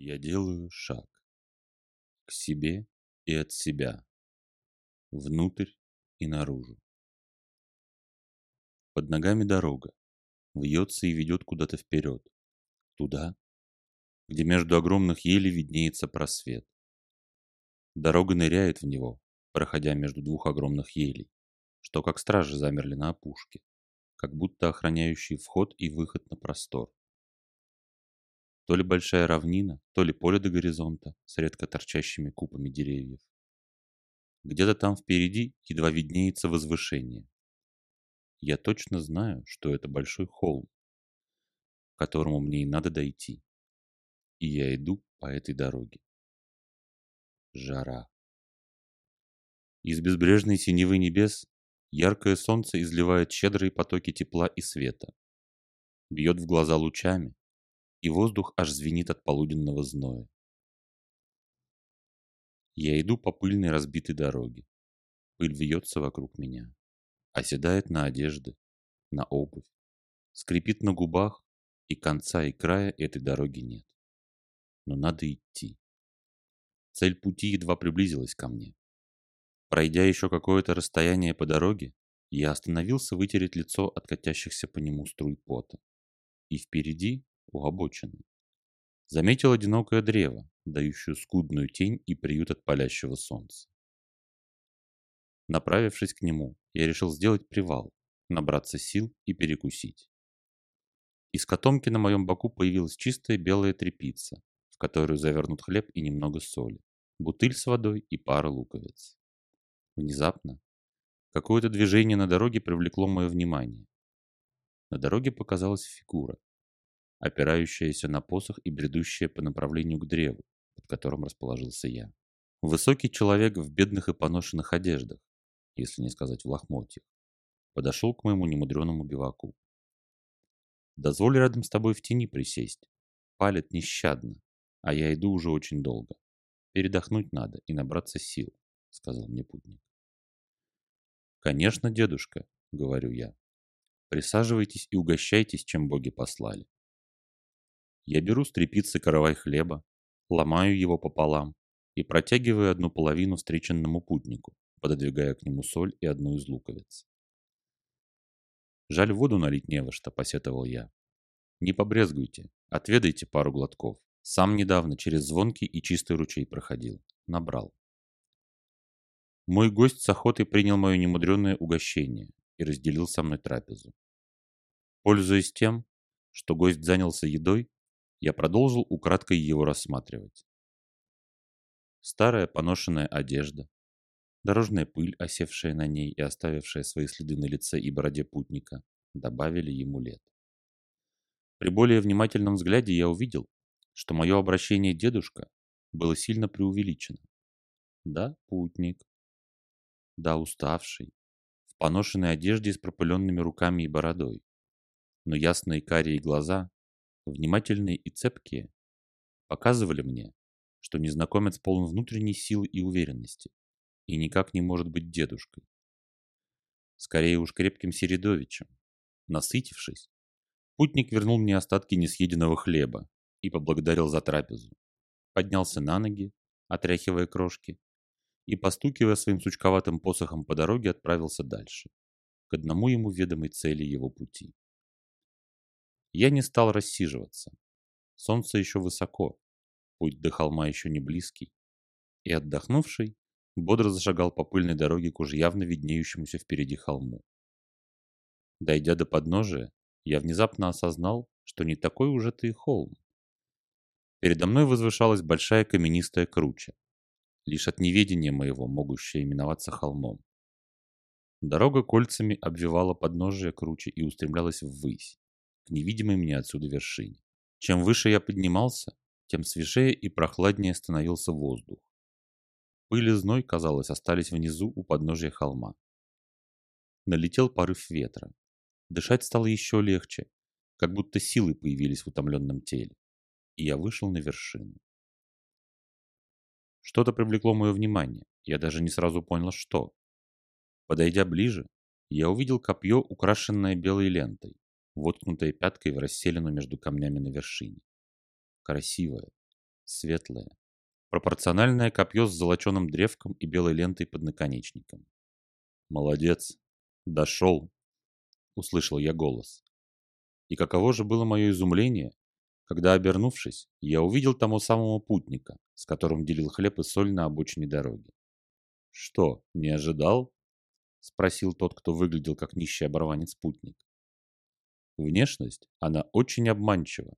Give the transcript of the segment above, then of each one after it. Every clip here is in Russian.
Я делаю шаг к себе и от себя, внутрь и наружу. Под ногами дорога, вьется и ведет куда-то вперед, туда, где между огромных елей виднеется просвет. Дорога ныряет в него, проходя между двух огромных елей, что как стражи замерли на опушке, как будто охраняющие вход и выход на простор. То ли большая равнина, то ли поле до горизонта с редко торчащими купами деревьев. Где-то там впереди едва виднеется возвышение. Я точно знаю, что это большой холм, к которому мне и надо дойти. И я иду по этой дороге. Жара. Из безбрежной синевы небес яркое солнце изливает щедрые потоки тепла и света. Бьет в глаза лучами, и воздух аж звенит от полуденного зноя. Я иду по пыльной разбитой дороге. Пыль вьется вокруг меня, оседает на одежды, на обувь, скрипит на губах, и конца и края этой дороги нет. Но надо идти. Цель пути едва приблизилась ко мне. Пройдя еще какое-то расстояние по дороге, я остановился вытереть лицо от катящихся по нему струй пота. И впереди у обочины. Заметил одинокое древо, дающее скудную тень и приют от палящего солнца. Направившись к нему, я решил сделать привал, набраться сил и перекусить. Из котомки на моем боку появилась чистая белая тряпица, в которую завернут хлеб и немного соли, бутыль с водой и пара луковиц. Внезапно какое-то движение на дороге привлекло мое внимание. На дороге показалась фигура, опирающаяся на посох и бредущая по направлению к древу, под которым расположился я. Высокий человек в бедных и поношенных одеждах, если не сказать в лохмотьях, подошел к моему немудреному биваку. «Дозволь рядом с тобой в тени присесть. Палит нещадно, а я иду уже очень долго. Передохнуть надо и набраться сил», — сказал мне путник. «Конечно, дедушка», — говорю я. «Присаживайтесь и угощайтесь, чем боги послали». Я беру с трепицы каравай хлеба, ломаю его пополам и протягиваю одну половину встреченному путнику, пододвигая к нему соль и одну из луковиц. «Жаль, воду налить не во что», — посетовал я. «Не побрезгуйте, отведайте пару глотков. Сам недавно через звонкий и чистый ручей проходил. Набрал». Мой гость с охотой принял мое немудреное угощение и разделил со мной трапезу. Пользуясь тем, что гость занялся едой, я продолжил украдкой его рассматривать. Старая поношенная одежда, дорожная пыль, осевшая на ней и оставившая свои следы на лице и бороде путника, добавили ему лет. При более внимательном взгляде я увидел, что мое обращение дедушка было сильно преувеличено. Да, путник. Да, уставший, в поношенной одежде с пропыленными руками и бородой. Но ясные карие глаза внимательные и цепкие, показывали мне, что незнакомец полон внутренней силы и уверенности и никак не может быть дедушкой. Скорее уж крепким Середовичем. Насытившись, путник вернул мне остатки несъеденного хлеба и поблагодарил за трапезу. Поднялся на ноги, отряхивая крошки, и, постукивая своим сучковатым посохом по дороге, отправился дальше, к одному ему ведомой цели его пути. Я не стал рассиживаться. Солнце еще высоко, путь до холма еще не близкий. И отдохнувший, бодро зашагал по пыльной дороге к уже явно виднеющемуся впереди холму. Дойдя до подножия, я внезапно осознал, что не такой уже ты и холм. Передо мной возвышалась большая каменистая круча, лишь от неведения моего могущая именоваться холмом. Дорога кольцами обвивала подножие кручи и устремлялась ввысь к невидимой мне отсюда вершине. Чем выше я поднимался, тем свежее и прохладнее становился воздух. Пыль и зной, казалось, остались внизу у подножия холма. Налетел порыв ветра. Дышать стало еще легче, как будто силы появились в утомленном теле. И я вышел на вершину. Что-то привлекло мое внимание, я даже не сразу понял, что. Подойдя ближе, я увидел копье, украшенное белой лентой, воткнутая пяткой в расселину между камнями на вершине. Красивая, светлое, пропорциональное копье с золоченым древком и белой лентой под наконечником. «Молодец! Дошел!» — услышал я голос. И каково же было мое изумление, когда, обернувшись, я увидел тому самого путника, с которым делил хлеб и соль на обочине дороги. «Что, не ожидал?» — спросил тот, кто выглядел как нищий оборванец-путник. Внешность, она очень обманчива.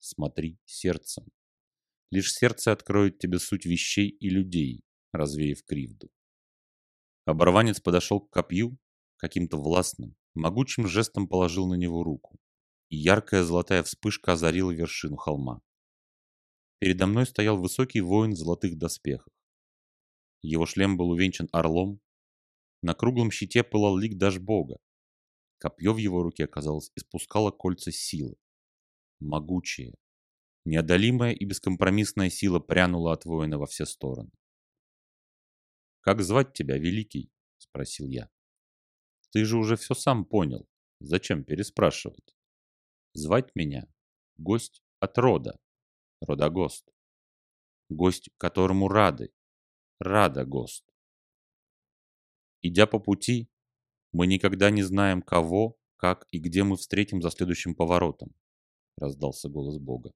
Смотри сердцем. Лишь сердце откроет тебе суть вещей и людей, развеяв кривду. Оборванец подошел к копью, каким-то властным, могучим жестом положил на него руку, и яркая золотая вспышка озарила вершину холма. Передо мной стоял высокий воин в золотых доспехах. Его шлем был увенчан орлом, на круглом щите пылал лик бога. Копье в его руке, казалось, испускало кольца силы. Могучее, неодолимая и бескомпромиссная сила прянула от воина во все стороны. «Как звать тебя, Великий?» — спросил я. «Ты же уже все сам понял. Зачем переспрашивать?» «Звать меня гость от рода, родогост. Гость, которому рады, рада гост. Идя по пути, мы никогда не знаем, кого, как и где мы встретим за следующим поворотом, раздался голос Бога.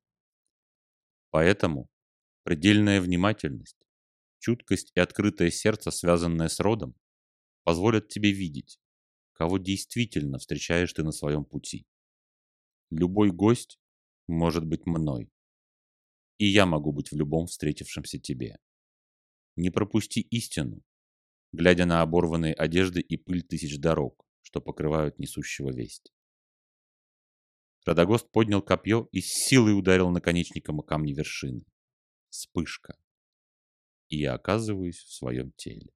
Поэтому предельная внимательность, чуткость и открытое сердце, связанное с родом, позволят тебе видеть, кого действительно встречаешь ты на своем пути. Любой гость может быть мной, и я могу быть в любом встретившемся тебе. Не пропусти истину, глядя на оборванные одежды и пыль тысяч дорог, что покрывают несущего весть. Радогост поднял копье и с силой ударил наконечником о камни вершины. Вспышка. И я оказываюсь в своем теле.